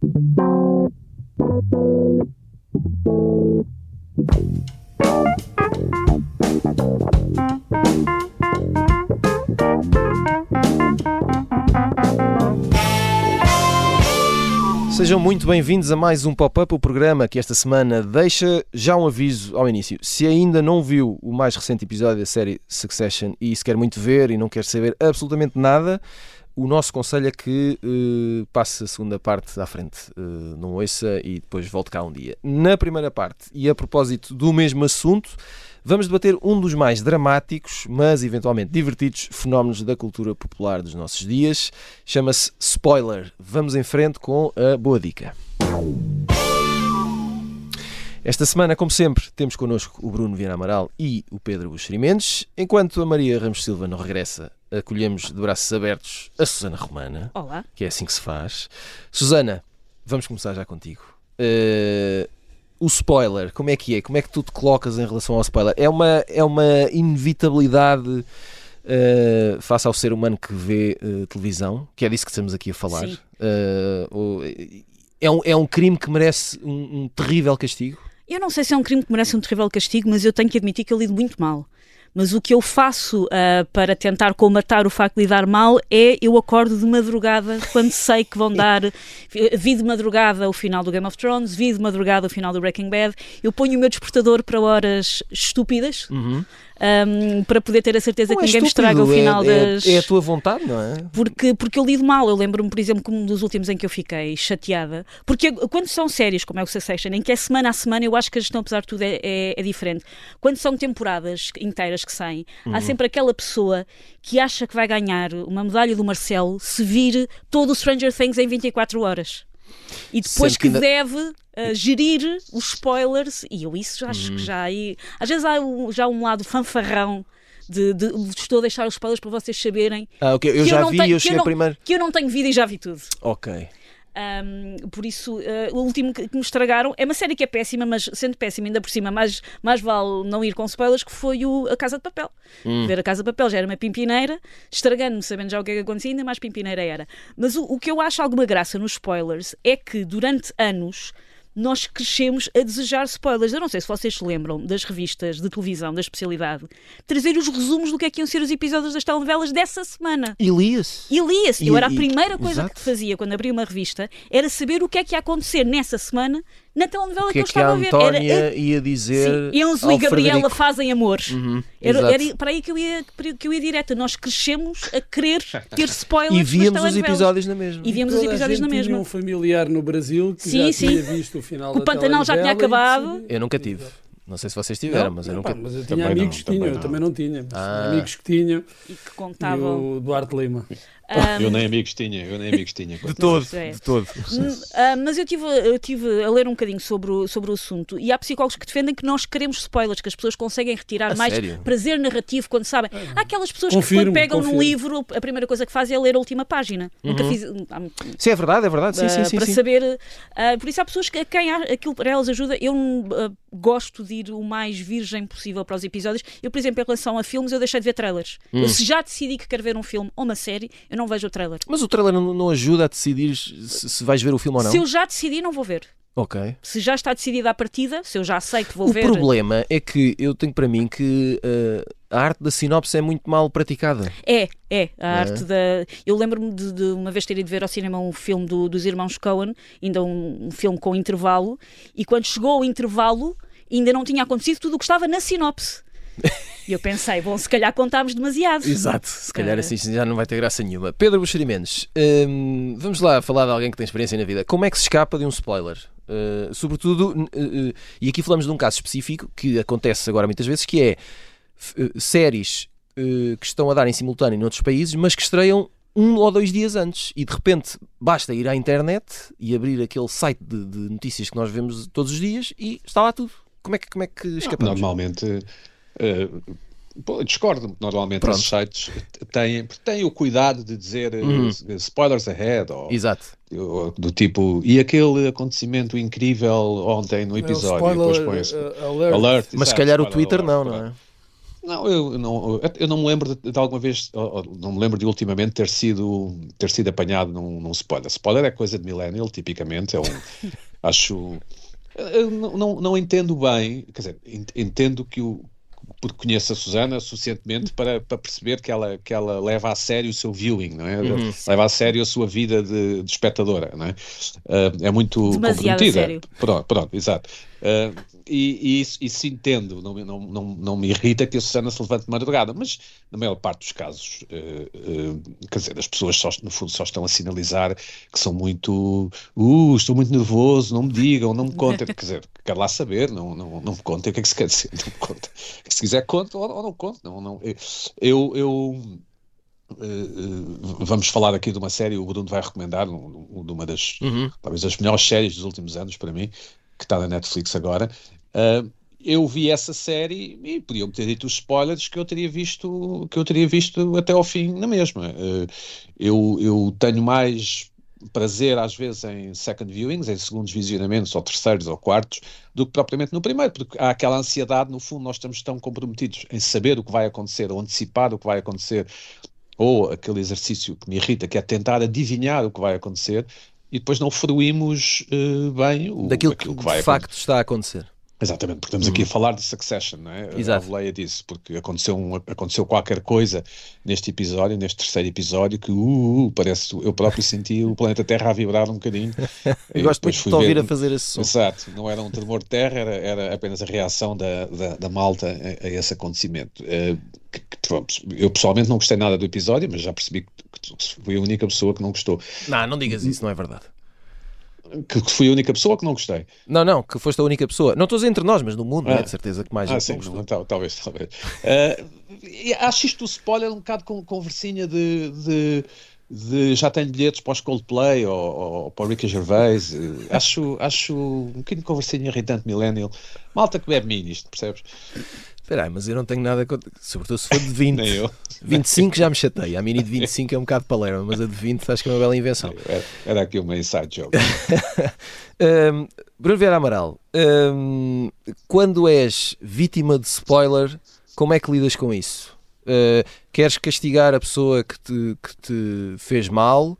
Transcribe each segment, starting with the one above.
Sejam muito bem-vindos a mais um Pop-Up, o programa que esta semana deixa já um aviso ao início. Se ainda não viu o mais recente episódio da série Succession e se quer muito ver e não quer saber absolutamente nada, o nosso conselho é que uh, passe a segunda parte à frente, uh, não ouça e depois volte cá um dia. Na primeira parte, e a propósito do mesmo assunto, vamos debater um dos mais dramáticos, mas eventualmente divertidos fenómenos da cultura popular dos nossos dias. Chama-se Spoiler. Vamos em frente com a boa dica. Esta semana, como sempre, temos connosco o Bruno Viana Amaral e o Pedro Buxeri Mendes. Enquanto a Maria Ramos Silva não regressa, acolhemos de braços abertos a Susana Romana. Olá. Que é assim que se faz. Susana, vamos começar já contigo. Uh, o spoiler, como é que é? Como é que tu te colocas em relação ao spoiler? É uma, é uma inevitabilidade uh, face ao ser humano que vê uh, televisão, que é disso que estamos aqui a falar. É, um, é um crime que merece um, um terrível castigo? Eu não sei se é um crime que merece um terrível castigo, mas eu tenho que admitir que eu lido muito mal. Mas o que eu faço uh, para tentar combater o facto de lidar mal é eu acordo de madrugada quando sei que vão dar. Vi de madrugada o final do Game of Thrones, vi de madrugada o final do Breaking Bad. Eu ponho o meu despertador para horas estúpidas. Uhum um, para poder ter a certeza não que é ninguém me estraga o é- final é, das. É a tua vontade, não é? Porque, porque eu lido mal. Eu lembro-me, por exemplo, como um dos últimos em que eu fiquei chateada. Porque quando são séries, como é o Succession, em que é semana a semana, eu acho que a gestão, apesar de tudo, é, é, é diferente. Quando são temporadas inteiras que saem, uhum. há sempre aquela pessoa que acha que vai ganhar uma medalha do Marcelo se vir todo o Stranger Things em 24 horas. E depois que, ainda... deve uh, gerir os spoilers, e eu isso acho que já aí. Às vezes há um, já um lado fanfarrão. De, de, de, estou a deixar os spoilers para vocês saberem. Ah, ok. Eu já eu vi, tenho, eu cheguei eu não, primeiro. Que eu não tenho vida e já vi tudo. Ok. Um, por isso, uh, o último que, que me estragaram é uma série que é péssima, mas sendo péssima, ainda por cima, mais, mais vale não ir com spoilers, que foi o A Casa de Papel. Hum. Ver A Casa de Papel já era uma pimpineira, estragando-me, sabendo já o que é que acontecia, ainda mais pimpineira era. Mas o, o que eu acho alguma graça nos spoilers é que durante anos nós crescemos a desejar spoilers. Eu não sei se vocês se lembram das revistas de televisão da especialidade trazer os resumos do que é que iam ser os episódios das telenovelas dessa semana. E lia-se. E lia-se. Eu era a primeira coisa Exato. que fazia quando abria uma revista era saber o que é que ia acontecer nessa semana na telenovela que, que, é eu estava a a ver. Era, era, ia dizer. Sim, Enzo e Gabriela Frederico. fazem amor. Uhum, era, era, para aí que eu, ia, que eu ia direta. Nós crescemos a querer ter spoilers. E víamos os episódios na mesma. E víamos os episódios na mesma. Tinha um familiar no Brasil que sim, já sim. tinha visto o final o Pantanal já tinha acabado. Eu nunca tive. Não sei se vocês tiveram, não, mas eu nunca. Pá, mas eu tinha também amigos não, que tinham, eu também não tinha. Ah. Amigos que tinham. E que contavam. E o Duarte Lima. Um, eu nem amigos tinha, eu nem amigos tinha. De todo, é. de todo. Uh, mas eu tive, eu tive a ler um bocadinho sobre o, sobre o assunto e há psicólogos que defendem que nós queremos spoilers, que as pessoas conseguem retirar a mais sério? prazer narrativo quando sabem. É. Há aquelas pessoas confirmo, que quando pegam confirmo. num livro, a primeira coisa que fazem é ler a última página. Uhum. Nunca fiz. Sim, é verdade, é verdade. Sim, sim, sim, para sim. saber. Uh, por isso há pessoas que a quem aquilo para elas ajuda. Eu uh, gosto de ir o mais virgem possível para os episódios. Eu, por exemplo, em relação a filmes, eu deixei de ver trailers. Hum. Eu, se já decidi que quero ver um filme ou uma série, eu não vejo o trailer. Mas o trailer não, não ajuda a decidir se, se, vais ver o filme ou não? Se eu já decidi, não vou ver. Ok. Se já está decidida a partida, se eu já sei que vou o ver. O problema é que eu tenho para mim que uh, a arte da sinopse é muito mal praticada. É, é. A é. arte da. Eu lembro-me de, de, uma vez ter ido ver ao cinema um filme do, dos irmãos Cohen, ainda um, um filme com intervalo, e quando chegou ao intervalo ainda não tinha acontecido tudo o que estava na sinopse. E eu pensei, bom, se calhar contámos demasiado. Exato, se calhar assim já não vai ter graça nenhuma. Pedro Buxeri Mendes, hum, vamos lá falar de alguém que tem experiência na vida. Como é que se escapa de um spoiler? Uh, sobretudo, uh, uh, e aqui falamos de um caso específico que acontece agora muitas vezes, que é séries que estão a dar em simultâneo em outros países, mas que estreiam um ou dois dias antes e de repente basta ir à internet e abrir aquele site de, de notícias que nós vemos todos os dias e está lá tudo. Como é que, como é que escapamos? Normalmente uh, discordo, normalmente Pronto. esses sites têm, têm o cuidado de dizer Uhum. uh, spoilers ahead ou, Exato. ou do tipo e aquele acontecimento incrível ontem no episódio É, o depois spoiler, põe-se uh, alert. alert Mas se calhar o Twitter alert, não, não é? Não, eu não, eu não me lembro de, de alguma vez, não me lembro de ultimamente ter sido, ter sido apanhado num, num spoiler. Spoiler é coisa de millennial, tipicamente, é um, acho, eu não, não, não entendo bem, quer dizer, entendo que o, porque conheço a Susana suficientemente para, para perceber que ela, que ela leva a sério o seu viewing, não é? Uhum. Leva a sério a sua vida de, de espectadora, não é? Uh, é muito Demasiado comprometida. Sério. Pronto, pronto, exato. Uh, e, e, isso, isso entendo, não, não, não, não me irrita que a Susana se levante de madrugada, mas na maior parte dos casos, uh, uh, quer dizer, as pessoas só, no fundo só estão a sinalizar que são muito, uh, estou muito nervoso, não me digam, não me contem, quer dizer, quero lá saber, não, não, não me contem o que é que se quer dizer, não me contem. Se quiser, conte ou, ou não conte, não, não, eu, eu vamos falar aqui de uma série, o Bruno vai recomendar, um, de uma das, uhum. talvez das melhores séries dos últimos anos para mim, que está na Netflix agora, Uh, eu vi essa série e podiam ter dito os spoilers que eu teria visto que eu teria visto até ao fim na mesma. Uh, eu, eu tenho mais prazer às vezes em second viewings, em segundos visionamentos, ou terceiros ou quartos, do que propriamente no primeiro, porque há aquela ansiedade, no fundo, nós estamos tão comprometidos em saber o que vai acontecer, ou antecipar o que vai acontecer, ou aquele exercício que me irrita, que é tentar adivinhar o que vai acontecer, e depois não fruímos uh, bem o, daquilo que, que de facto está a acontecer. Exatamente, porque estamos aqui a uhum. falar de Succession, não é? Exato. A Leia disse, porque aconteceu, um, aconteceu qualquer coisa neste episódio, neste terceiro episódio, que uh, uh, parece, eu próprio senti o planeta Terra a vibrar um bocadinho. eu gosto muito de ouvir a fazer esse som. Exato, não era um tremor de terra, era, era apenas a reação da, da, da malta a, a, esse acontecimento. Uh, que, que, pronto, eu pessoalmente não gostei nada do episódio, mas já percebi que, que fui a única pessoa que não gostou. Não, não digas isso, não é verdade que, que fui a única pessoa que não gostei. Não, não, que foste a única pessoa. Não estou entre nós, mas no mundo, ah. né, de certeza que mais ah, sim, não, tal, talvez, talvez. Uh, acho isto o spoiler um bocado com conversinha de, de, de, já tenho bilhetes para os Coldplay ou, ou para o Ricky Gervais. Acho, acho um bocadinho de conversinha irritante millennial. Malta que bebe minis, percebes? Espera aí, mas eu não tenho nada contra. Sobretudo se for de 20. Nem eu. 25 já me chatei. A mini de 25 é um bocado palerma, mas a de 20 acho que é uma bela invenção. Era, era aqui uma inside joke. um, Bruno Vieira Amaral, um, quando és vítima de spoiler, como é que lidas com isso? Uh, queres castigar a pessoa que te, que te fez mal?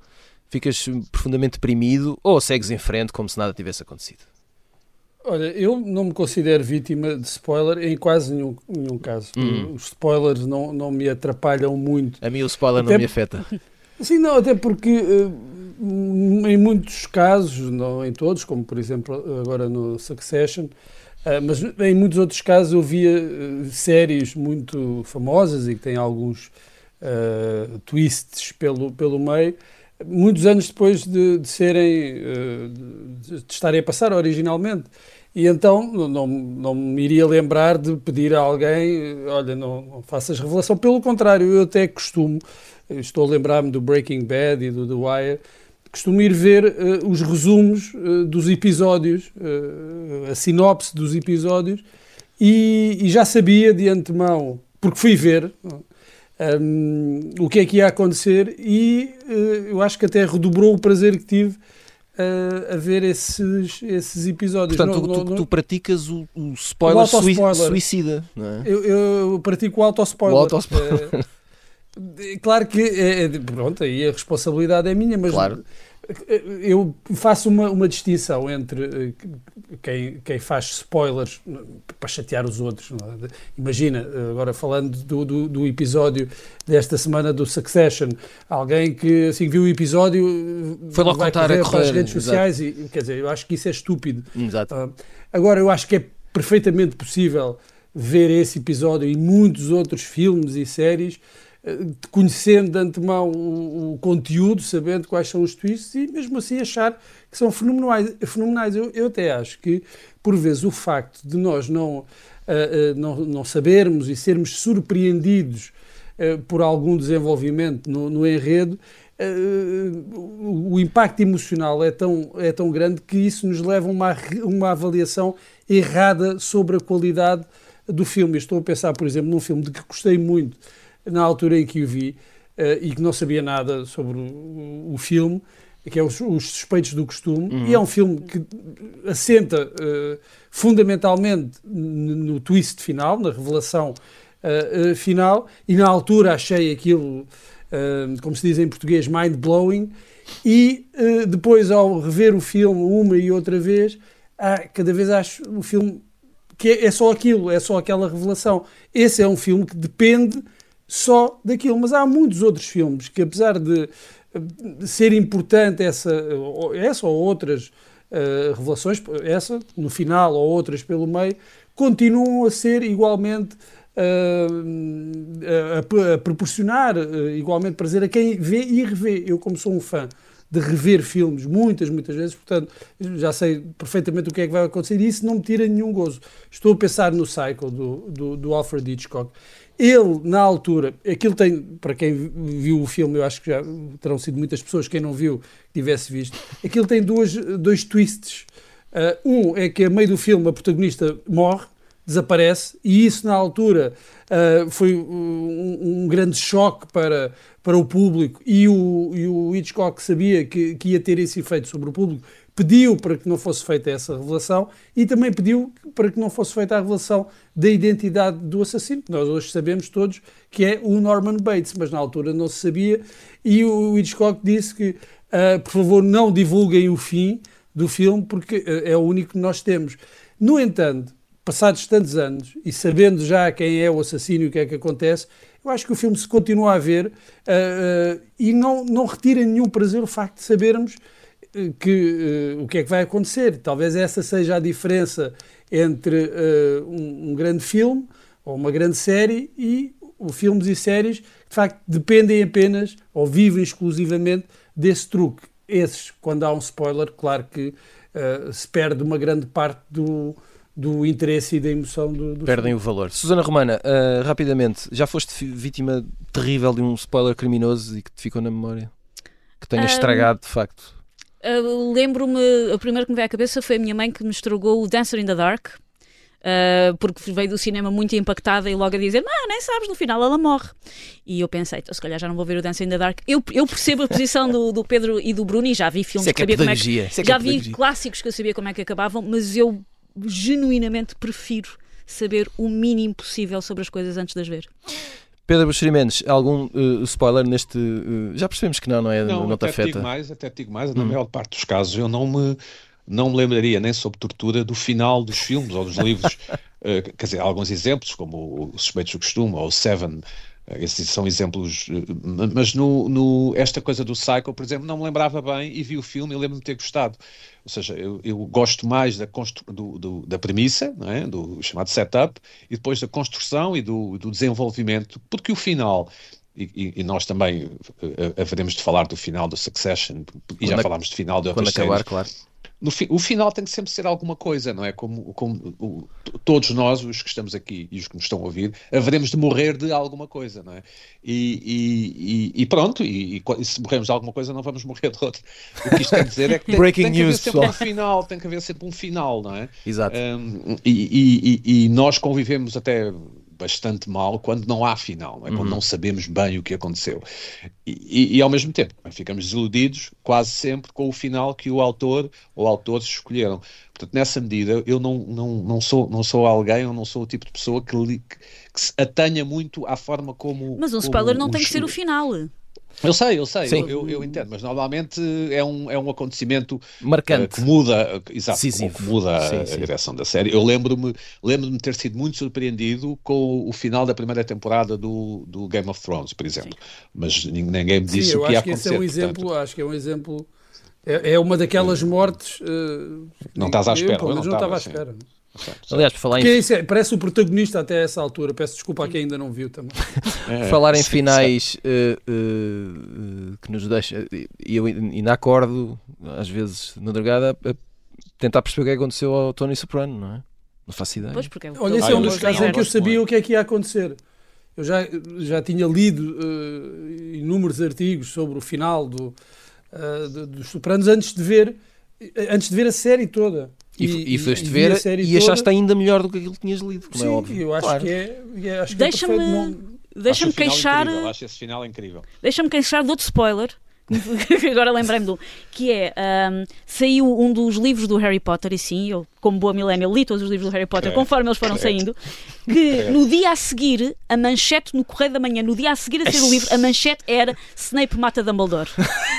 Ficas profundamente deprimido ou segues em frente como se nada tivesse acontecido? Olha, eu não me considero vítima de spoiler em quase nenhum, nenhum caso. Hum. Os spoilers não, não me atrapalham muito. A mim o spoiler até, não me afeta. Sim, não, até porque uh, em muitos casos, não em todos, como por exemplo agora no Succession, uh, mas em muitos outros casos eu via uh, séries muito famosas e que têm alguns twists pelo, pelo meio muitos anos depois de, de serem de, de estarem a passar originalmente e então não, não me iria lembrar de pedir a alguém, olha, não, não faças revelação. Pelo contrário, eu até costumo, estou a lembrar-me do Breaking Bad e do The Wire, costumo ir ver uh, os resumos uh, dos episódios, uh, a sinopse dos episódios, e, e, já sabia de antemão, porque fui ver um, o que é que ia acontecer, e eu acho que até redobrou o prazer que tive a, a ver esses, esses episódios. Portanto, não, tu, não, tu, praticas o, o spoiler, o sui, suicida, é? Eu, eu pratico o auto-spoiler. O auto-spoiler. É, claro que, é, é, pronto, aí a responsabilidade é minha, mas claro eu faço uma, uma distinção entre eh, quem, quem faz spoilers para chatear os outros. É? Imagina, agora falando do, do, do, episódio desta semana do Succession, alguém que assim viu o episódio foi logo contar a correr para as redes sociais e quer dizer, eu acho que isso é estúpido. Exato. Uh, agora, eu acho que é perfeitamente possível ver esse episódio e muitos outros filmes e séries conhecendo de antemão o, o, conteúdo, sabendo quais são os twists e mesmo assim achar que são fenomenais. fenomenais. Eu, eu até acho que, por vezes, o facto de nós não, uh, uh, não, não sabermos e sermos surpreendidos uh, por algum desenvolvimento no, no enredo, o, impacto emocional é tão, é tão grande que isso nos leva a uma, uma avaliação errada sobre a qualidade do filme. Estou a pensar, por exemplo, num filme de que gostei muito, na altura em que o vi uh, e que não sabia nada sobre o, o filme, que é os, os Suspeitos do Costume, uhum. e é um filme que assenta uh, fundamentalmente no twist final, na revelação uh, uh, final, e na altura achei aquilo, como se diz em português, mind-blowing, e depois ao rever o filme uma e outra vez, ah, cada vez acho o filme que é, é só aquilo, é só aquela revelação. Esse é um filme que depende só daquilo, mas há muitos outros filmes que apesar de, ser importante essa, essa ou outras uh, revelações, essa no final ou outras pelo meio, continuam a ser igualmente uh, a, a, proporcionar uh, igualmente prazer a quem vê e revê. Eu, como sou um fã de rever filmes muitas, muitas vezes, portanto, já sei perfeitamente o que é que vai acontecer e isso não me tira nenhum gozo. Estou a pensar no Cycle do, do, do Alfred Hitchcock. Ele, na altura, aquilo tem, para quem viu o filme, eu acho que já terão sido muitas pessoas, quem não viu, tivesse visto, aquilo tem duas, dois twists. Uh, um é que a meio do filme a protagonista morre, desaparece, e isso na altura uh, foi um, um, grande choque para, para o público, e o, e o Hitchcock sabia que, que ia ter esse efeito sobre o público, pediu para que não fosse feita essa revelação e também pediu para que não fosse feita a revelação da identidade do assassino, que nós hoje sabemos todos que é o Norman Bates, mas na altura não se sabia, e o Hitchcock disse que, uh, por favor, não divulguem o fim do filme, porque uh, é o único que nós temos. No entanto, passados tantos anos e sabendo já quem é o assassino e o que é que acontece, eu acho que o filme se continua a ver uh, e não, não retira nenhum prazer o facto de sabermos uh, que, o que é que vai acontecer. Talvez essa seja a diferença entre um, um, grande filme ou uma grande série e os filmes e séries que de facto dependem apenas ou vivem exclusivamente desse truque. Esses, quando há um spoiler, claro que se perde uma grande parte do, do interesse e da emoção do, do Perdem filme. o valor. Susana Romana, uh, rapidamente, já foste vítima terrível de um spoiler criminoso e que te ficou na memória? Que tenha um, estragado, de facto? Uh, Lembro-me, a primeira que me veio à cabeça foi a minha mãe que me estragou o Dancer in the Dark. Uh, porque veio do cinema muito impactada e logo a dizer: Não, nem sabes, no final ela morre. E eu pensei: então, se calhar já não vou ver o Dancer in the Dark. Eu, eu percebo a posição do, do Pedro e do Bruno e já vi filmes é que, sabia como é que. É já vi clássicos que eu sabia como é que acabavam, mas eu genuinamente prefiro saber o mínimo possível sobre as coisas antes de as ver. Pedro Buxeri Mendes, algum uh, spoiler neste. Uh, já percebemos que não, não é? Não, não até te digo mais, até digo mais, na hum. maior parte dos casos eu não me, não me lembraria nem sobre tortura do final dos filmes ou dos livros. uh, quer dizer, alguns exemplos, como o Suspeitos do Costume ou o Seven, esses são exemplos, mas no, no, esta coisa do Cycle, por exemplo, não me lembrava bem e vi o filme e lembro-me de ter gostado. Ou seja, eu, eu gosto mais da, do, do, da premissa, é? do chamado setup, e depois da construção e do, do desenvolvimento, porque o final, e, e, nós também uh, haveremos de falar do final do Succession, e quando já falámos do final de Quando acabar, séries. claro no fi, o final tem que sempre ser alguma coisa, não é? Como, como o, todos nós, os que estamos aqui e os que nos estão a ouvir, haveremos de morrer de alguma coisa, não é? E, e, e pronto, e, e, se morremos de alguma coisa, não vamos morrer de outra. O que isto quer dizer é que tem, Breaking tem que haver sempre um final, tem que haver sempre um final, não é? Exato. Um, e, e nós convivemos até bastante mal quando não há final, não é? Uhum. quando não sabemos bem o que aconteceu. E, e, e, ao mesmo tempo ficamos desiludidos quase sempre com o final que o autor ou autores escolheram. Portanto, nessa medida, eu não, não, não, sou, não sou alguém, ou não sou o tipo de pessoa que, li, que, que se atenha muito à forma como. Mas um spoiler não tem que ser o final. Eu sei, eu sei, eu, eu, eu, entendo, mas normalmente é um, é um acontecimento marcante uh, que muda, uh, exato, que muda sim, a, sim. direção da série. Eu lembro-me lembro-me de ter sido muito surpreendido com o final da primeira temporada do, do Game of Thrones, por exemplo. Sim. Mas ninguém me disse o que ia acontecer. Esse é um exemplo, portanto... Acho que é um exemplo. É, é uma daquelas mortes. Uh, não estás à espera, eu, não, não estava à espera. Aliás, por falar em... É, parece o protagonista até essa altura. Peço desculpa a quem ainda não viu também. É, falar em sim, finais uh, uh, que nos deixa. E eu ainda acordo, às vezes, na dragada, a tentar perceber o que é aconteceu ao Tony Soprano, não é? Não faço ideia. Pois porque é Olha, esse é um dos casos em que eu sabia o que é que ia acontecer. Eu já, já tinha lido uh, inúmeros artigos sobre o final do, uh, dos Sopranos antes de ver antes de ver a série toda. E, e, foste e ver e achaste toda. ainda melhor do que aquilo que tinhas lido, como é Sim, é óbvio. eu acho claro. que é. é Deixa-me é deixa-me queixar. Incrível, acho esse final incrível. Deixa-me queixar de outro spoiler agora lembrei-me do que é um, saiu um dos livros do Harry Potter, e sim, eu, como boa millennial, li todos os livros do Harry Potter conforme eles foram saindo, que no dia a seguir, a manchete no Correio da Manhã, no dia a seguir a ser o livro, a manchete era Snape mata Dumbledore.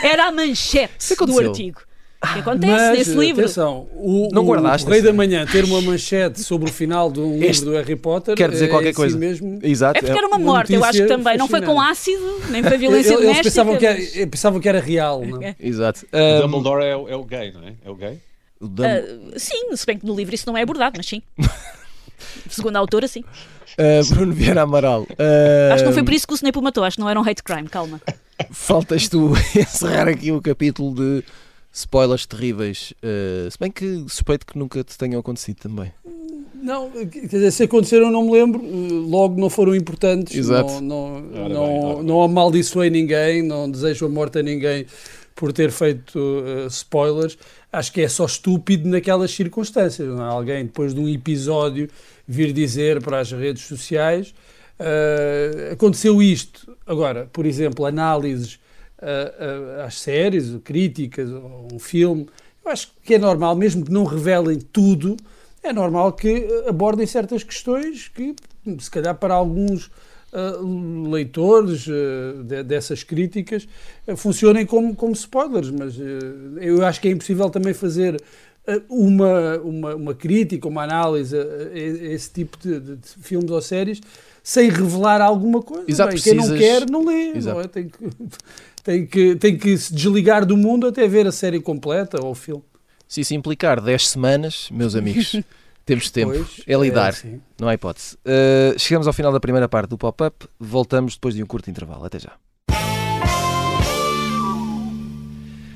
Era a manchete do artigo. O que acontece Mas, nesse livro? Atenção, o, Não o guardaste Rei esse? da Manhã ter uma manchete sobre o final de um livro Este do Harry Potter quer dizer é qualquer si coisa. mesmo. Exato. É porque era uma morte, eu acho que também. Não foi com ácido, nem foi violência eles doméstica. pensavam que, era, pensavam que era real, não é? Exato. O Um, Dumbledore é, o- é o gay, não é? É o gay? o Ah, sim, se bem que no livro isso não é abordado, mas sim. Segundo a autora, sim. uh, Bruno Vieira Amaral. uh, Acho que não foi por isso que o Snape o matou, acho que não era um hate crime, calma. Faltas tu encerrar aqui o capítulo de spoilers terríveis. Uh, se bem que suspeito que nunca te tenham acontecido também. Não, quer dizer, se aconteceram não me lembro, logo não foram importantes, Exato. não, não, Ora não, bem, ora não amaldiçoei ninguém, não desejo a morte a ninguém por ter feito uh, spoilers. Acho que é só estúpido naquelas circunstâncias. Não é? Alguém, depois de um episódio, vir dizer para as redes sociais uh, aconteceu isto. Agora, por exemplo, análises uh, às séries, críticas, ou um filme, eu acho que é normal, mesmo que não revelem tudo, é normal que abordem certas questões que, se calhar, para alguns uh, leitores uh, de, dessas críticas, uh, funcionem como, como spoilers, mas eu acho que é impossível também fazer uma, uma, uma crítica, uma análise a, a esse tipo de, de, de filmes ou séries sem revelar alguma coisa. Exato, Bem, Quem não precisas- quer, não lê. Não é? tem, que, tem, que, tem que se desligar do mundo até ver a série completa ou o filme. Se isso implicar 10 semanas, meus amigos, temos tempo. Pois, é lidar, assim. não há hipótese. Uh, chegamos ao final da primeira parte do pop-up. Voltamos depois de um curto intervalo. Até já.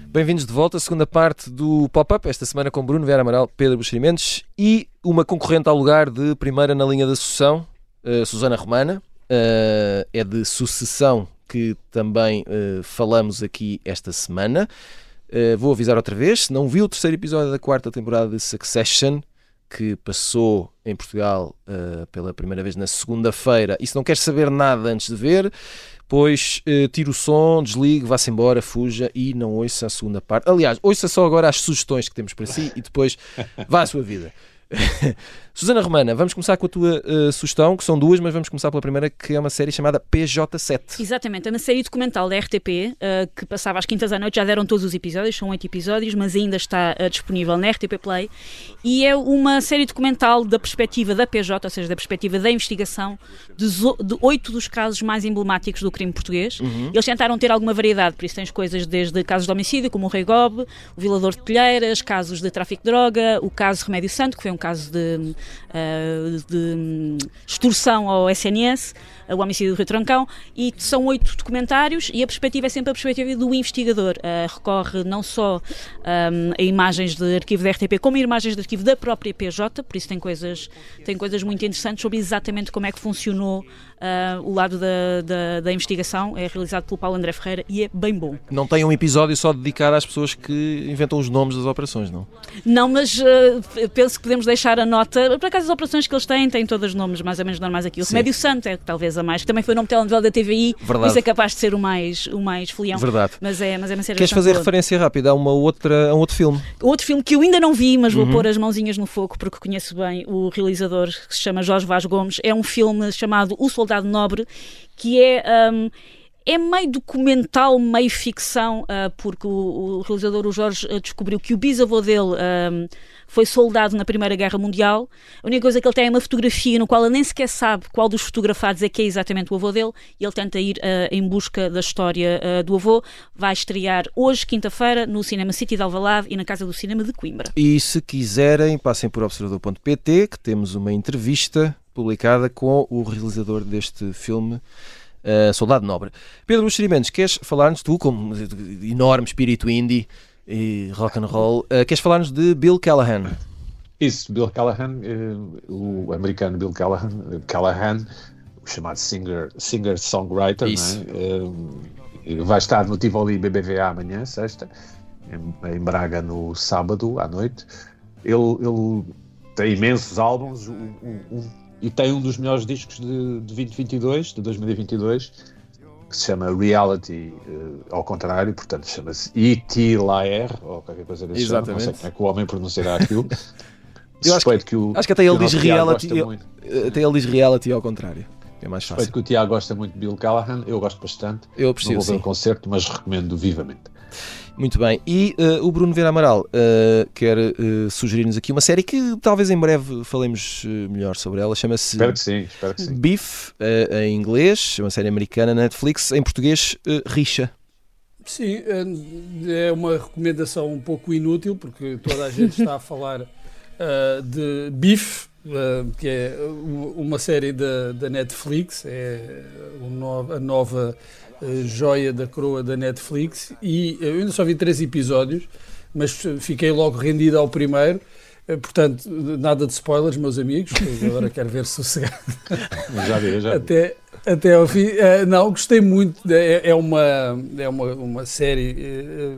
Bem-vindos de volta à segunda parte do pop-up, esta semana com Bruno Vera Amaral, Pedro Buxerimentos e uma concorrente ao lugar de primeira na linha da sucessão, uh, Susana Romana. Uh, é de sucessão que também uh, falamos aqui esta semana. Uh, vou avisar outra vez: se não viu o terceiro episódio da quarta temporada de Succession, que passou em Portugal uh, pela primeira vez na segunda-feira, e se não quer saber nada antes de ver, pois uh, tire o som, desligue, vá-se embora, fuja e não ouça a segunda parte. Aliás, ouça só agora as sugestões que temos para si e depois vá à sua vida. Susana Romana, vamos começar com a tua uh, sugestão, que são duas, mas vamos começar pela primeira, que é uma série chamada PJ7. Exatamente, é uma série documental da RTP uh, que passava às quintas à noite, já deram todos os episódios, são oito episódios, mas ainda está uh, disponível na RTP Play e é uma série documental da perspectiva da PJ, ou seja, da perspectiva da investigação de, oito dos casos mais emblemáticos do crime português. Eles tentaram ter alguma variedade, por isso tens coisas desde casos de homicídio, como o Rei Gobe, o violador de telheiras, casos de tráfico de droga, o caso Remédio Santo, que foi um caso de, de hum, extorsão ao SNS, o homicídio do Rio Trancão, e são oito documentários e a perspectiva é sempre a perspectiva do investigador. Uh, recorre não só um, a imagens de arquivo da RTP, como a imagens de arquivo da própria PJ, por isso tem coisas, tem coisas muito interessantes sobre exatamente como é que funcionou uh, o lado da, da, da investigação. É realizado pelo Paulo André Ferreira e é bem bom. Não tem um episódio só dedicado às pessoas que inventam os nomes das operações, não? Não, mas uh, penso que podemos deixar a nota. Por acaso, as operações que eles têm têm todos os nomes mais ou menos normais aqui. O. Remédio Santo é talvez a mais, que também foi o nome de telenovela da TVI, Verdade. isso é capaz de ser o mais, o mais folião. Verdade. Mas é, mas é uma série Queres fazer boa. referência rápida a, uma outra, a um outro filme? Outro filme que eu ainda não vi, mas Uhum. vou pôr as mãozinhas no fogo porque conheço bem o realizador que se chama Jorge Vaz Gomes. É um filme chamado O Soldado Nobre, que é. hum, é meio documental, meio ficção, ah, porque o, o realizador, o Jorge, ah, descobriu que o bisavô dele hum, foi soldado na Primeira Guerra Mundial. A única coisa que ele tem é uma fotografia no qual ele nem sequer sabe qual dos fotografados é que é exatamente o avô dele e ele tenta ir ah, em busca da história ah, do avô. Vai estrear hoje, quinta-feira, no Cinema City de Alvalade e na Casa do Cinema de Coimbra. E se quiserem, passem por observador.pt, que temos uma entrevista publicada com o realizador deste filme, uh, Soldado Nobre. Pedro Buxerimentos, queres falar-nos, tu, como enorme espírito indie e rock and roll, uh, queres falar-nos de Bill Callahan? Isso, Bill Callahan, eh, o americano Bill Callahan, Callahan o chamado singer, singer-songwriter, Isso. é? Eh, vai estar no Tivoli BBVA amanhã, sexta, em, Braga no sábado à noite. Ele, ele tem imensos álbuns o- o- o- e tem um dos melhores discos de, de 2022, de 2022, que se chama Reality uh, ao contrário, portanto chama-se E.T. Laer, ou qualquer coisa desse género. Não sei como é que o homem pronunciará aquilo. Eu acho que, que o, acho que até ele diz reality, ele, até ele diz reality ao contrário. É mais fácil. Suspeito que o Tiago gosta muito de Bill Callahan, eu gosto bastante. Eu aprecio, Não vou ver o concerto, mas recomendo vivamente. Muito bem. E uh, o Bruno Vera Amaral uh, quer uh, sugerir-nos aqui uma série que talvez em breve falemos melhor sobre ela. Chama-se. Espero que sim, espero que sim. Beef, em inglês, uma série americana na Netflix, em português, Richa. Sim, é uma recomendação um pouco inútil, porque toda a gente está a falar de Beef, que é uma série da, da Netflix, é a nova joia da coroa da Netflix e eu ainda só vi três episódios, mas fiquei logo rendido ao primeiro. Eh, portanto, nada de spoilers, meus amigos. Agora quero ver sossegado. Já vi, já vi. Até, até ao fim. Eh, não, gostei muito. É, é, uma, é uma, uma série eh,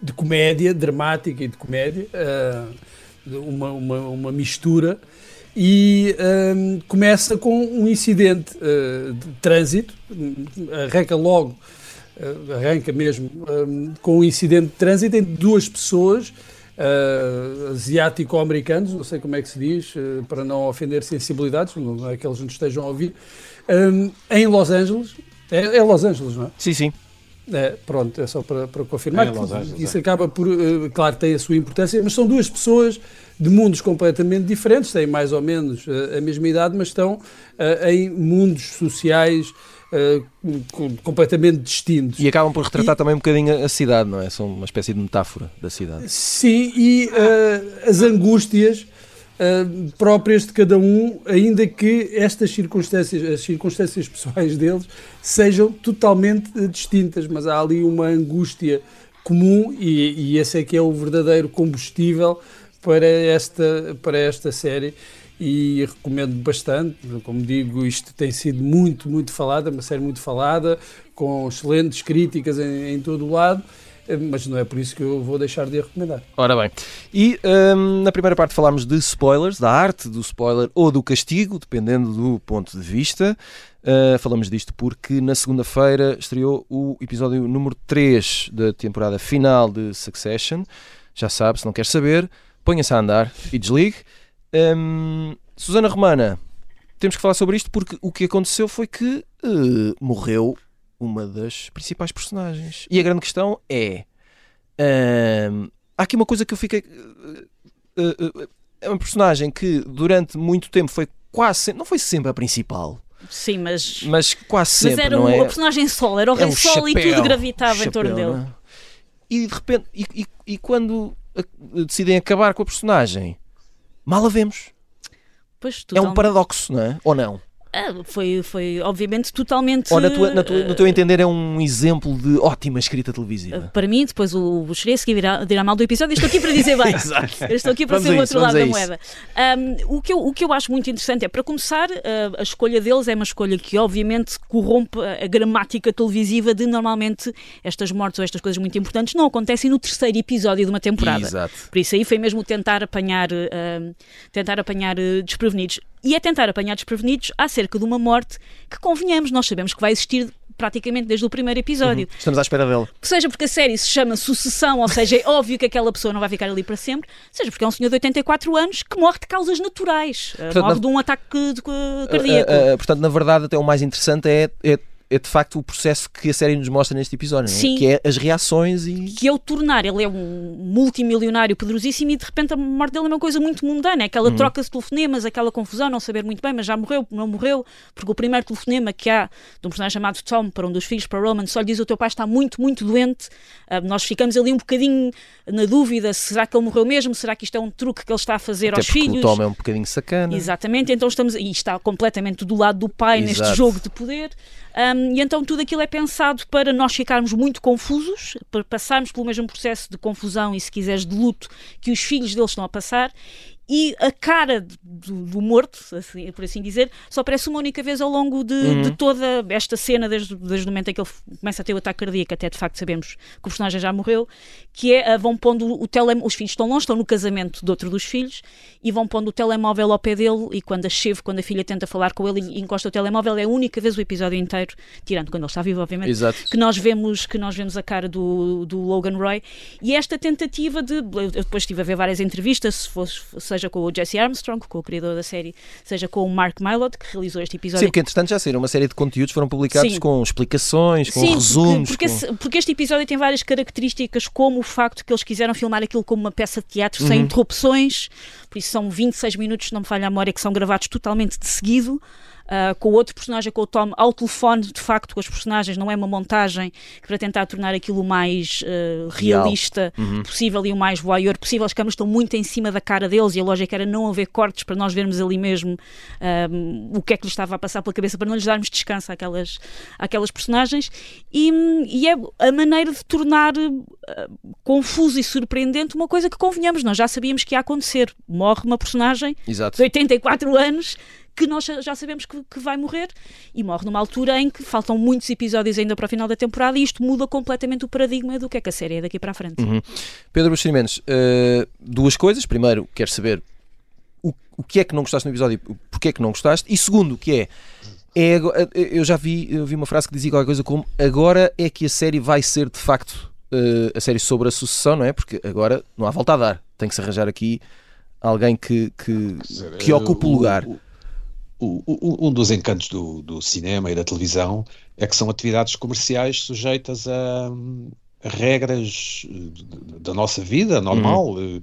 de comédia, dramática e de comédia. Uma, uma, uma mistura e um, começa com um incidente uh, de trânsito, arranca logo, uh, arranca mesmo um, com um incidente de trânsito entre duas pessoas, uh, asiático-americanos, não sei como é que se diz, para não ofender sensibilidades, não é que eles nos estejam a ouvir, um, em Los Angeles, é, é, Los Angeles, não é? Sim, sim. É, pronto, é só para, para confirmar. É que isso é. acaba por, claro, tem a sua importância, mas são duas pessoas de mundos completamente diferentes, têm mais ou menos uh, a mesma idade, mas estão uh, em mundos sociais uh, completamente distintos. E acabam por retratar e, também um bocadinho a cidade, não é? São uma espécie de metáfora da cidade. Sim, e as angústias próprias de cada um, ainda que estas circunstâncias, as circunstâncias pessoais deles, sejam totalmente distintas, mas há ali uma angústia comum e, e esse é que é o verdadeiro combustível para esta, para esta série e recomendo bastante. Como digo, isto tem sido muito, muito falada, uma série muito falada, com excelentes críticas em, em todo o lado mas não é por isso que eu vou deixar de a recomendar. Ora bem, e um, na primeira parte falámos de spoilers, da arte do spoiler ou do castigo, dependendo do ponto de vista. Uh, falamos disto porque na segunda-feira estreou o episódio número 3 da temporada final de Succession. Já sabe, se não quer saber, ponha-se a andar e desligue. Um, Susana Romana, temos que falar sobre isto porque o que aconteceu foi que uh, morreu uma das principais personagens. E a grande questão é: uh, há aqui uma coisa que eu fiquei. Uh, é uma personagem que durante muito tempo foi quase não foi sempre a principal. Sim, mas. Mas quase sempre. Mas era não um, é? a personagem sol, era o é rei sol chapéu, e tudo gravitava chapéu, em torno dele. É? E de repente, e, e, e quando decidem acabar com a personagem, mal a vemos. Pois, é um paradoxo, não é? Ou não? Ah, foi, foi, obviamente, totalmente. Ou na tua, na tua, no teu entender, é um exemplo de ótima escrita televisiva? Para mim, depois o, o Xeresky dirá, dirá mal do episódio. Estou aqui para dizer bem. Eu estou aqui para vamos ser o outro lado da moeda. Um, o, que eu, o que eu acho muito interessante é, para começar, uh, a escolha deles é uma escolha que, obviamente, corrompe a, gramática televisiva de normalmente estas mortes ou estas coisas muito importantes não acontecem no terceiro episódio de uma temporada. Exato. Por isso aí foi mesmo tentar apanhar, uh, tentar apanhar desprevenidos. E é tentar apanhar desprevenidos acerca de uma morte que, convenhamos, nós sabemos que vai existir praticamente desde o primeiro episódio. Uhum. Estamos à espera dela. Seja porque a série se chama Sucessão, ou seja, é óbvio que aquela pessoa não vai ficar ali para sempre, seja porque é um senhor de 84 anos que morre de causas naturais, portanto, morre na... de um ataque cardíaco. Uh, uh, uh, portanto, na verdade, até o mais interessante é, é é de facto o processo que a série nos mostra neste episódio, é? Sim. que é as reações e. Que é o tornar, ele é um multimilionário poderosíssimo e de repente a morte dele é uma coisa muito mundana, aquela uhum. troca de telefonemas, aquela confusão, não saber muito bem, mas já morreu, não morreu, porque o primeiro telefonema que há de um personagem chamado Tom para um dos filhos, para Roman, só lhe diz o teu pai está muito, muito doente. Uh, nós ficamos ali um bocadinho na dúvida: será que ele morreu mesmo? Será que isto é um truque que ele está a fazer Até aos filhos? O Tom é um bocadinho sacana. Exatamente, então estamos. E está completamente do lado do pai Exato. neste jogo de poder. Um, e então tudo aquilo é pensado para nós ficarmos muito confusos, para passarmos pelo mesmo processo de confusão e, se quiseres, de luto que os filhos deles estão a passar e a cara do, do morto, assim, por assim dizer, só aparece uma única vez ao longo de, uhum. de toda esta cena, desde, desde o momento em que ele começa a ter o ataque cardíaco, até de facto sabemos que o personagem já morreu, que é, vão pondo o telemóvel, os filhos estão longe, estão no casamento de outro dos filhos, e vão pondo o telemóvel ao pé dele, e quando a Chev, quando a filha tenta falar com ele e encosta o telemóvel, é a única vez o episódio inteiro, tirando quando ele está vivo, obviamente, Exato. que nós vemos que nós vemos a cara do, do Logan Roy, e esta tentativa de, eu depois estive a ver várias entrevistas, se fosse, seja com o Jesse Armstrong, com o criador da série, seja com o Mark Mylod, que realizou este episódio. Sim, porque entretanto já saíram uma série de conteúdos, foram publicados Sim. com explicações, com Sim, resumos. Porque, porque, com... porque, este episódio tem várias características, como o facto que eles quiseram filmar aquilo como uma peça de teatro uhum. sem interrupções, por isso são 26 minutos, não me falha a memória, que são gravados totalmente de seguido uh, com o outro personagem, com o Tom, ao telefone, de facto, com as personagens, não é uma montagem para tentar tornar aquilo o mais uh, realista uhum. possível e o mais voyeur possível. As câmeras estão muito em cima da cara deles e a lógica era não haver cortes para nós vermos ali mesmo um, o que é que lhes estava a passar pela cabeça, para não lhes darmos descanso àquelas, àquelas personagens. E, e é a maneira de tornar uh, confuso e surpreendente uma coisa que convenhamos, nós já sabíamos que ia acontecer. Morre uma personagem Exato. de 84 anos que nós já sabemos que, que, vai morrer e morre numa altura em que faltam muitos episódios ainda para o final da temporada e isto muda completamente o paradigma do que é que a série é daqui para a frente. Uhum. Pedro Buxerimentos, uh, duas coisas. Primeiro, quero saber o, o que é que não gostaste no episódio, porque é que não gostaste, e segundo, o que é. É, eu já vi, eu vi uma frase que dizia qualquer coisa como agora é que a série vai ser de facto uh, a série sobre a sucessão, não é? Porque agora não há volta a dar. Tem que se arranjar aqui alguém que, que, que ocupe o lugar. O, o, o, um dos encantos do, do, cinema e da televisão é que são atividades comerciais sujeitas a, a regras eh, da nossa vida normal. Uhum.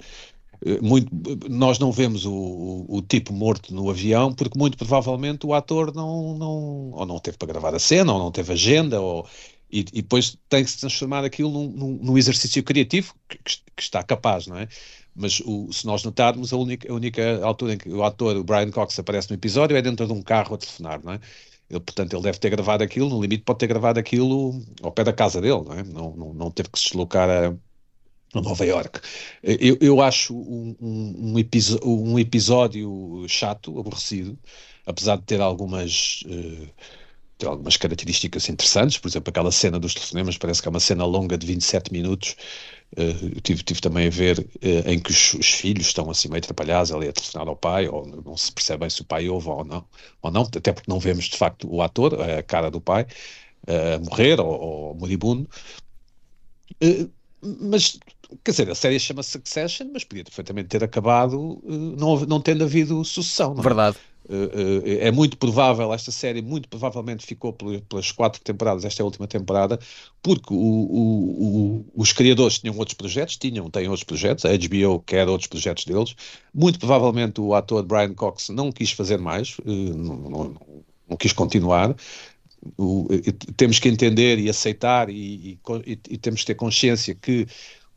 Muito, nós não vemos o, o, tipo morto no avião porque muito provavelmente o ator não, não, ou não teve para gravar a cena, ou não teve agenda, ou, e, e depois tem que se transformar aquilo num, num, num exercício criativo que, que, está capaz, não é? Mas o, se nós notarmos, a única, a única altura em que o ator, o Brian Cox, aparece no episódio é dentro de um carro a telefonar, não é? Ele, portanto, ele deve ter gravado aquilo, no limite pode ter gravado aquilo ao pé da casa dele, não é? Não, não, não teve que se deslocar a, a Nova York. Eu, eu acho um, um, um, episódio chato, aborrecido, apesar de ter algumas... Uh, tem algumas características interessantes, por exemplo, aquela cena dos telefonemas parece que é uma cena longa de 27 minutos. Uh, tive, tive também a ver uh, em que os, os, filhos estão assim meio atrapalhados ali a telefonar ao pai, ou não se percebe bem se o pai ouve ou não, ou não, até porque não vemos de facto o ator, a cara do pai, uh, morrer ou, ou moribundo. mas, quer dizer, a série chama Succession, mas podia perfeitamente ter acabado não, não tendo havido sucessão. Não é? Verdade. Uh, é muito provável, esta série muito provavelmente ficou pelas quatro temporadas, esta é a última temporada, porque o, o, o, os criadores tinham outros projetos, tinham, têm outros projetos, a HBO quer outros projetos deles, muito provavelmente o ator Brian Cox não quis fazer mais, uh, não, não, não, quis continuar, temos que entender e aceitar e, e, e temos que ter consciência que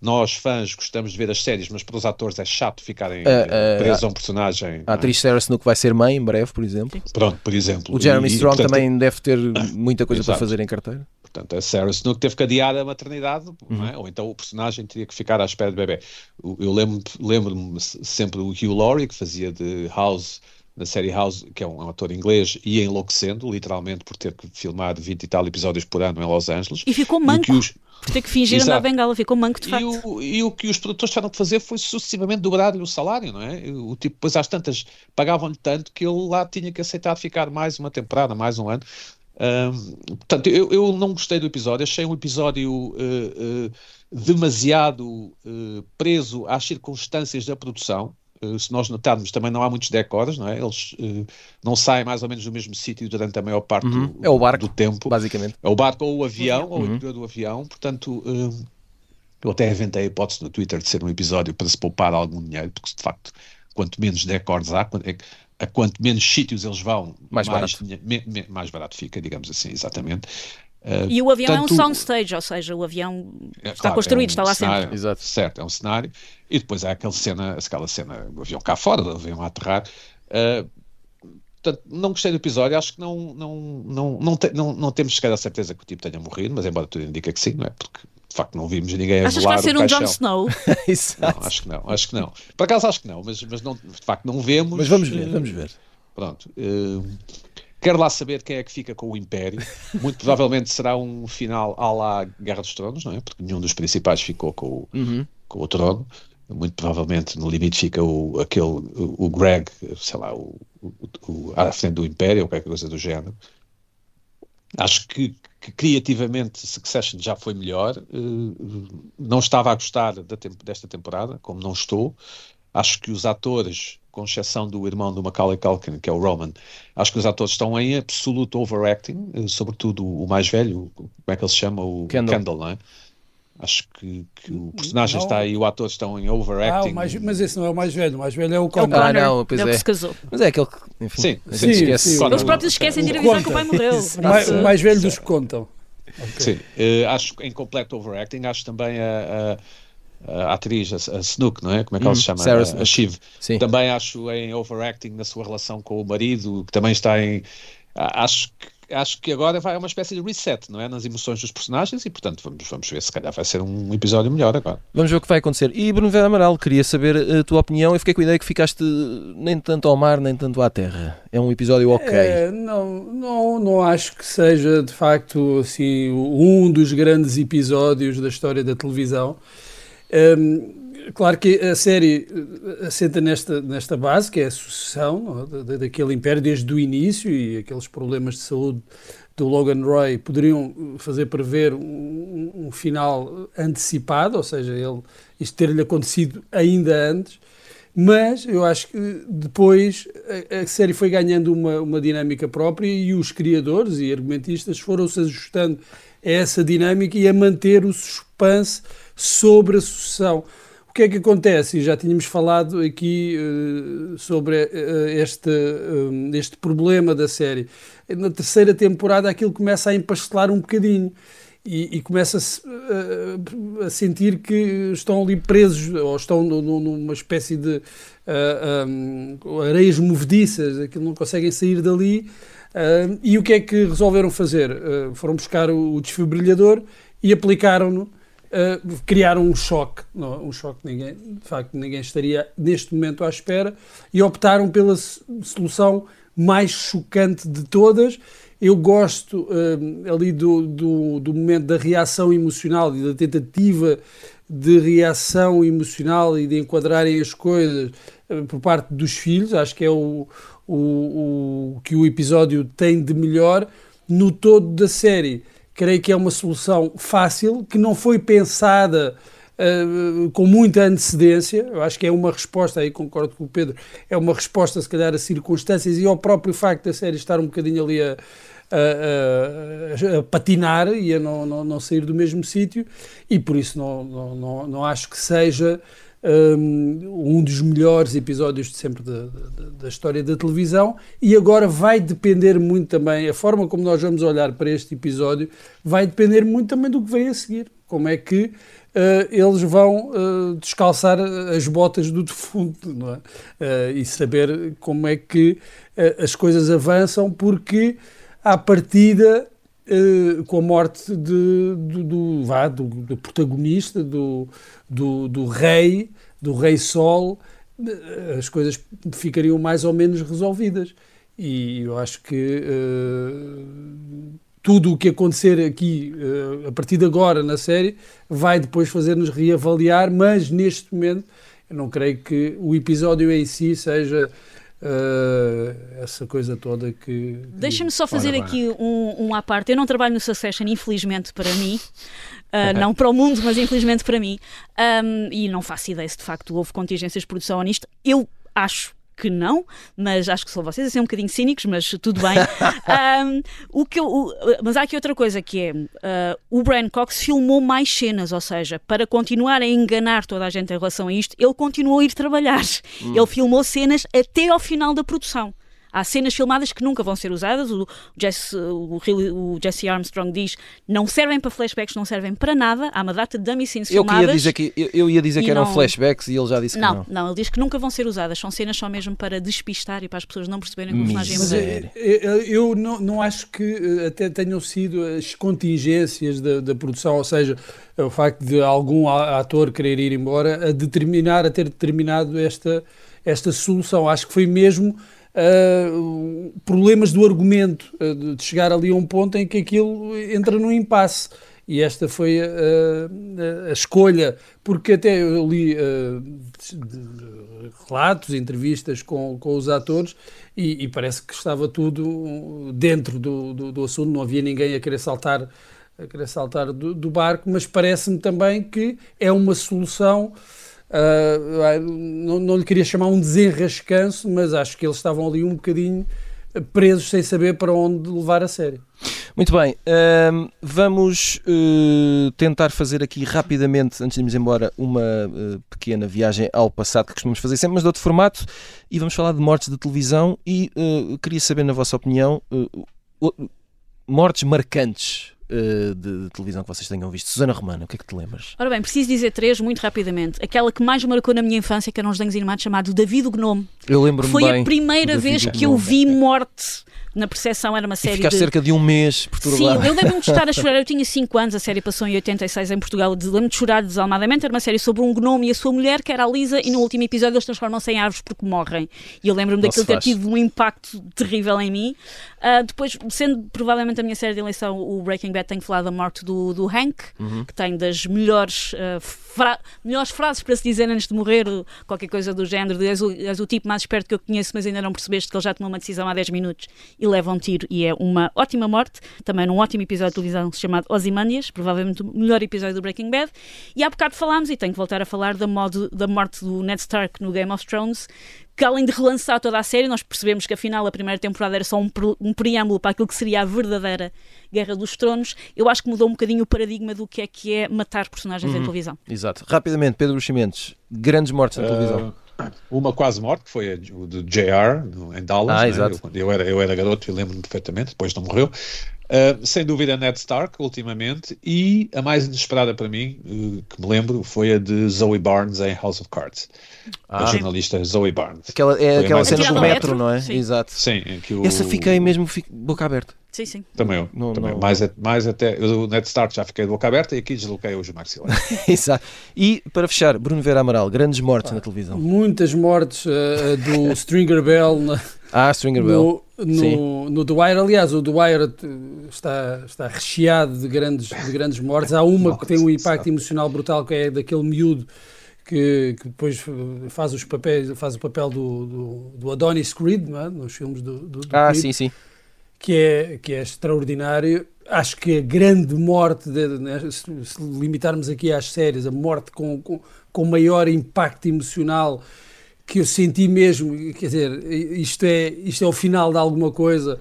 nós, fãs, gostamos de ver as séries, mas para os atores é chato ficarem uh, uh, presos a um personagem. A atriz Sarah Snook vai ser mãe em breve, por exemplo. Pronto, por exemplo. O Jeremy e, Strong e, portanto, também deve ter muita coisa para fazer em carteira. Portanto, a Sarah Snook teve que adiar a maternidade, uhum. é? ou então o personagem teria que ficar à espera de bebê. Eu lembro-me lembro sempre do Hugh Laurie, que fazia de House na série House, que é um, ator inglês, ia enlouquecendo, literalmente, por ter que filmar 20 e tal episódios por ano em Los Angeles. E ficou manco. E os, por ter que fingir Exato. andar bengala, ficou manco de facto. E o, e o que os produtores tiveram que fazer foi sucessivamente dobrar-lhe o salário, não é? O tipo, depois às tantas pagavam-lhe tanto que ele lá tinha que aceitar ficar mais uma temporada, mais um ano. Um, portanto, eu, eu não gostei do episódio, achei um episódio uh, uh, demasiado uh, preso às circunstâncias da produção. Eh, se nós notarmos, também não há muitos decors, não é? Eles uh, não saem mais ou menos do mesmo sítio durante a maior parte uhum. do, é o barco, do tempo. Basicamente. É o barco ou o avião, uhum. ou o interior do avião. Portanto, uh, eu até inventei a hipótese no Twitter de ser um episódio para se poupar algum dinheiro, porque de facto, quanto menos decors há, quanto, é, a quanto menos sítios eles vão, mais, mais barato. Me, me, mais barato fica, digamos assim, exatamente. Uh, e o avião tanto, é um soundstage, ou seja, o avião é, está claro, construído, é um está lá cenário, sempre. Exato. Certo, é um cenário. E depois há aquela cena, aquela cena do avião cá fora, do avião a aterrar. Uh, portanto, não gostei do episódio, acho que não, não, não, não, te, não, não temos sequer a certeza que o tipo tenha morrido, mas embora tudo indica que sim, não é? Porque de facto não vimos ninguém a Achas que vai ser o um Jon. Snow? Não, acho que não, acho que não. Por acaso acho que não, mas, mas não, de facto não vemos. Mas vamos ver, vamos ver. Pronto. eh, quero lá saber quem é que fica com o Império. Muito provavelmente será um final à la Guerra dos Tronos, não é? Porque nenhum dos principais ficou com o, Uhum. com o trono. Muito provavelmente no limite fica o, aquele, o, o Greg, sei lá, o, o, o- à frente do Império ou qualquer coisa do género. Acho que, que criativamente Succession já foi melhor. eh, não estava a gostar da desta temporada, como não estou. Acho que os atores, com exceção do irmão do Macaulay Culkin, que é o Roman, acho que os atores estão em absoluto overacting, eh, sobretudo o mais velho, como é que ele se chama? O Kendall. Kendall, não é? Acho que, que o personagem Não. está aí, o ator estão em Ah, overacting. o mais, mas esse não é o mais velho, o mais velho é o É Connor. Ah, não, pois é que é. se casou. Mas é aquele que, enfim, Sim, a gente sim, esquece. sim. Eles próprios esquecem de ir avisar que o pai morreu. O mais, o mais velho dos que contam. Sim, eh, acho que em completo overacting, acho também a, a, atriz, a, a Snook, não é? Como é que ela Hum, se chama? Sarah a, a. Shiv. Sim. Também acho em overacting na sua relação com o marido, que também está em. Acho que, acho que agora vai uma espécie de reset, não é? Nas emoções dos personagens e, portanto, vamos, vamos ver se calhar vai ser um episódio melhor agora. Vamos ver o que vai acontecer. E Bruno Vera Amaral, queria saber a tua opinião. Eu fiquei com a ideia que ficaste nem tanto ao mar, nem tanto à terra. É um episódio ok. É, não, não, não acho que seja de facto assim, um dos grandes episódios da história da televisão. Hum, claro que a série eh, assenta nesta, nesta base, que é a sucessão é, da- daquele império desde o início e aqueles problemas de saúde do Logan Roy poderiam fazer prever um, um final antecipado, ou seja, ele, isto ter-lhe acontecido ainda antes. Mas eu acho que depois a, a série foi ganhando uma, uma dinâmica própria e os criadores e argumentistas foram-se ajustando a essa dinâmica e a manter o suspense sobre a sucessão. O que é que acontece? E já tínhamos falado aqui eh, sobre eh, este, eh, este problema da série. Na terceira temporada aquilo começa a empastelar um bocadinho e, e começa-se uh, a sentir que estão ali presos ou estão numa espécie de uh, um, areias movediças, aquilo não conseguem sair dali. Uh, e o que é que resolveram fazer? Uh, foram buscar o, o desfibrilhador e aplicaram-no. Uh, criaram um choque, não, um choque que ninguém, de facto ninguém estaria neste momento à espera e optaram pela solução mais chocante de todas. Eu gosto hum, ali do, do, do momento da reação emocional e da tentativa de reação emocional e de enquadrarem as coisas eh, por parte dos filhos. Acho que é o, o, o que o episódio tem de melhor no todo da série. Creio que é uma solução fácil, que não foi pensada Uh, com muita antecedência. Eu acho que é uma resposta, aí concordo com o Pedro, é uma resposta, se calhar, a circunstâncias e ao próprio facto da série estar um bocadinho ali a, a, a- a patinar e a não, não, não sair do mesmo sítio, e por isso não, não, não, não acho que seja um, um dos melhores episódios de sempre da, história da televisão. E agora vai depender muito também, a forma como nós vamos olhar para este episódio, vai depender muito também do que vem a seguir. Como é que uh, eles vão uh, descalçar as botas do defunto é? Uh, e saber como é que as coisas avançam, porque à partida, com a morte de, do, do, vá, do, do protagonista, do, do, do rei, do rei Sol, as coisas ficariam mais ou menos resolvidas. E eu acho que uh, tudo o que acontecer aqui uh, a partir de agora na série vai depois fazer-nos reavaliar, mas neste momento eu não creio que o episódio em si seja uh, essa coisa toda que. Deixa-me só fazer Ora aqui um, um à parte. Eu não trabalho no Succession, infelizmente para mim. Uh, não para o mundo, mas infelizmente para mim. Um, e não faço ideia se de facto houve contingências de produção nisto. Eu acho que não, mas acho que são vocês a ser um bocadinho cínicos, mas tudo bem. Um, o que eu, o- mas há aqui outra coisa que é: uh, o Brian Cox filmou mais cenas, ou seja, para continuar a enganar toda a gente em relação a isto, ele continuou a ir trabalhar. Ele filmou cenas até ao final da produção. Há cenas filmadas que nunca vão ser usadas. O Jesse, o, o Jesse Armstrong diz não servem para flashbacks, não servem para nada. Há uma data de dummy scenes Eu, filmadas. queria dizer que, eu, eu ia dizer que eram não- flashbacks e ele já disse que Não, não. não, ele diz que nunca vão ser usadas. São cenas só mesmo para despistar e para as pessoas não perceberem que o personagem é eu não, não acho que eh, até tenham sido as contingências da, da produção, ou seja, o facto de algum ator querer ir embora a determinar, a ter determinado esta, esta solução. Acho que foi mesmo ah, problemas do argumento, ah, de chegar ali a um ponto em que aquilo entra num impasse. E esta foi a, a- a escolha, porque até eu li ah, de- de- relatos, entrevistas com, com os atores e, e parece que estava tudo dentro do, do, do assunto, não havia ninguém a querer saltar, a querer saltar do, do barco, mas parece-me também que é uma solução. Ah, não, não lhe queria chamar um desenrascanço, mas acho que eles estavam ali um bocadinho presos sem saber para onde levar a sério. Muito bem, vamos eh, tentar fazer aqui rapidamente, antes de irmos embora, uma eh, pequena viagem ao passado que costumamos fazer sempre, mas de outro formato, e vamos falar de mortes de televisão e eh, queria saber, na vossa opinião, mortes marcantes eh, de, de televisão que vocês tenham visto. Susana Romana, o que é que te lembras? Ora bem, preciso dizer três muito rapidamente. Aquela que mais marcou na minha infância, que eram os desenhos animados, chamado David o Gnome. Eu lembro-me Foi bem. a primeira vez que eu vi morte na percepção. Era uma E série ficaste de... cerca de um mês Sim, perturbado. eu lembro-me de estar a chorar. Eu tinha 5 anos, a série passou em 86 em Portugal. Lembro-me de chorar desalmadamente. Era uma série sobre um gnome e a sua mulher, que era a Lisa, e no último episódio eles transformam-se em árvores porque morrem. E eu lembro-me daquilo ter tido um impacto terrível em mim. Ah, depois, sendo provavelmente a minha série de eleição, o Breaking Bad, tenho falado da morte do, do Hank, Uhum. que tem das melhores, ah, fra- melhores frases para se dizer antes de morrer, qualquer coisa do género. de, És o, és o tipo mais esperto que eu conheço, mas ainda não percebeste que ele já tomou uma decisão há 10 minutos e leva um tiro e é uma ótima morte. Também num ótimo episódio de televisão chamado Ozymandias, provavelmente o melhor episódio do Breaking Bad. E há bocado falámos, e tenho que voltar a falar, da, modo, da morte do Ned Stark no Game of Thrones, que além de relançar toda a série, nós percebemos que afinal a primeira temporada era só um, pre- um preâmbulo para aquilo que seria a verdadeira Guerra dos Tronos. Eu acho que mudou um bocadinho o paradigma do que é que é matar personagens em televisão. Exato. Rapidamente, Pedro Buximentos, grandes mortes na televisão. Uh, uma quase morte, que foi a, o do JR, em Dallas. Ah, né? exato. Eu, eu era, eu era garoto e lembro-me perfeitamente, depois não morreu. Uh, sem dúvida, Ned Stark, ultimamente. E a mais inesperada para mim, uh, que me lembro, foi a de Zoe Barnes em House of Cards. Ah. a jornalista Zoe Barnes. Aquela, é Foi aquela cena do metro, não é? Sim. Exato. Sim, em que o, Essa fiquei mesmo fi- boca aberta. Sim, sim. Também eu. Não- também eu. não- Mais, mais até. Eu, o Ned Stark já fiquei de boca aberta e aqui desloquei hoje o maxilar. Exato. E para fechar, Bruno Vera Amaral, grandes mortes na televisão. Muitas mortes ah, do Stringer Bell na- Ah, Stringer Bell. no, no, no The Wire. Aliás, o The Wire eh, está, está recheado de grandes, de grandes mortes. Há uma que tem um impacto emocional brutal, que é daquele miúdo que, que depois eh, faz, os papéis, faz o papel do, do, do Adonis Creed, não é? nos filmes do, do, do Ah, Creed, sim, sim. que, é, que é extraordinário. Acho que a grande morte, de- né, se, se limitarmos aqui às séries, a morte com, com, com maior impacto emocional que eu senti mesmo, quer dizer, isto é, isto é o final de alguma coisa,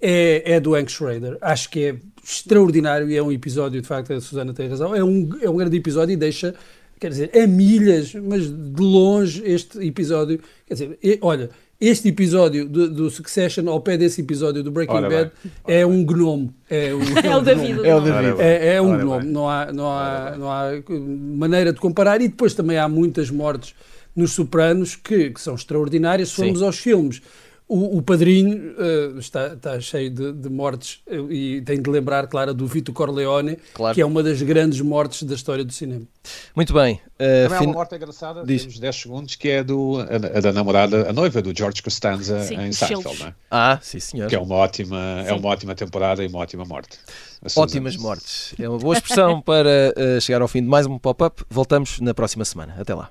é, é do Hank Schrader. Acho que é extraordinário e é um episódio, de facto, a Susana tem razão, é um, é um grande episódio e deixa, quer dizer, a milhas, mas de longe este episódio, quer dizer, e- olha, este episódio do, do Succession, ao pé desse episódio do Breaking Ora Bad, é um gnome. É, um, É o um David. gnome. É o. David. É, é um Ora gnome, bem. não há, não, há, não há maneira de comparar. E depois também há muitas mortes nos Sopranos que, que são extraordinárias. Se Sim. aos filmes, o, o Padrinho eh, está, está cheio de, de mortes eh, e tem de lembrar, claro, do Vito Corleone, Claro. que é uma das grandes mortes da história do cinema. Muito bem. eh, Também há fin- uma morte engraçada, Diz. temos 10 segundos, que é do, a, a da namorada, a noiva do George Costanza Sim, em Seinfeld, não é? Ah, sim, senhor. que é uma ótima, é Sim. uma ótima temporada e uma ótima morte. Ótimas mortes. É uma boa expressão para eh, chegar ao fim de mais um pop-up. Voltamos na próxima semana. Até lá.